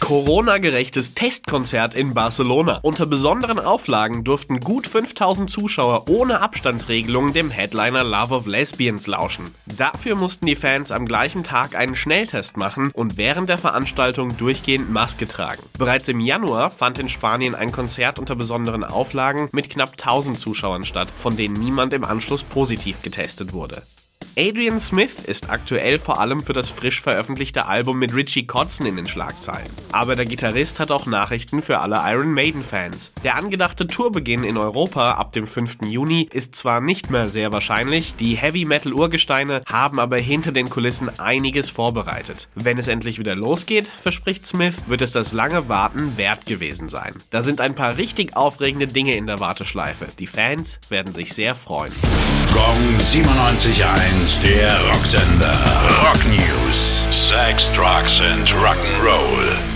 Corona-gerechtes Testkonzert in Barcelona. Unter besonderen Auflagen durften gut 5000 Zuschauer ohne Abstandsregelung dem Headliner Love of Lesbians lauschen. Dafür mussten die Fans am gleichen Tag einen Schnelltest machen und während der Veranstaltung durchgehend Maske tragen. Bereits im Januar fand in Spanien ein Konzert unter besonderen Auflagen mit knapp 1000 Zuschauern statt, von denen niemand im Anschluss positiv getestet wurde. Adrian Smith ist aktuell vor allem für das frisch veröffentlichte Album mit Richie Kotzen in den Schlagzeilen. Aber der Gitarrist hat auch Nachrichten für alle Iron Maiden-Fans. Der angedachte Tourbeginn in Europa ab dem 5. Juni ist zwar nicht mehr sehr wahrscheinlich, die Heavy Metal Urgesteine haben aber hinter den Kulissen einiges vorbereitet. Wenn es endlich wieder losgeht, verspricht Smith, wird es das lange Warten wert gewesen sein. Da sind ein paar richtig aufregende Dinge in der Warteschleife. Die Fans werden sich sehr freuen. Gong 97.1 der Rocksender. Rock News. Sex, Drugs and Rock'n'Roll.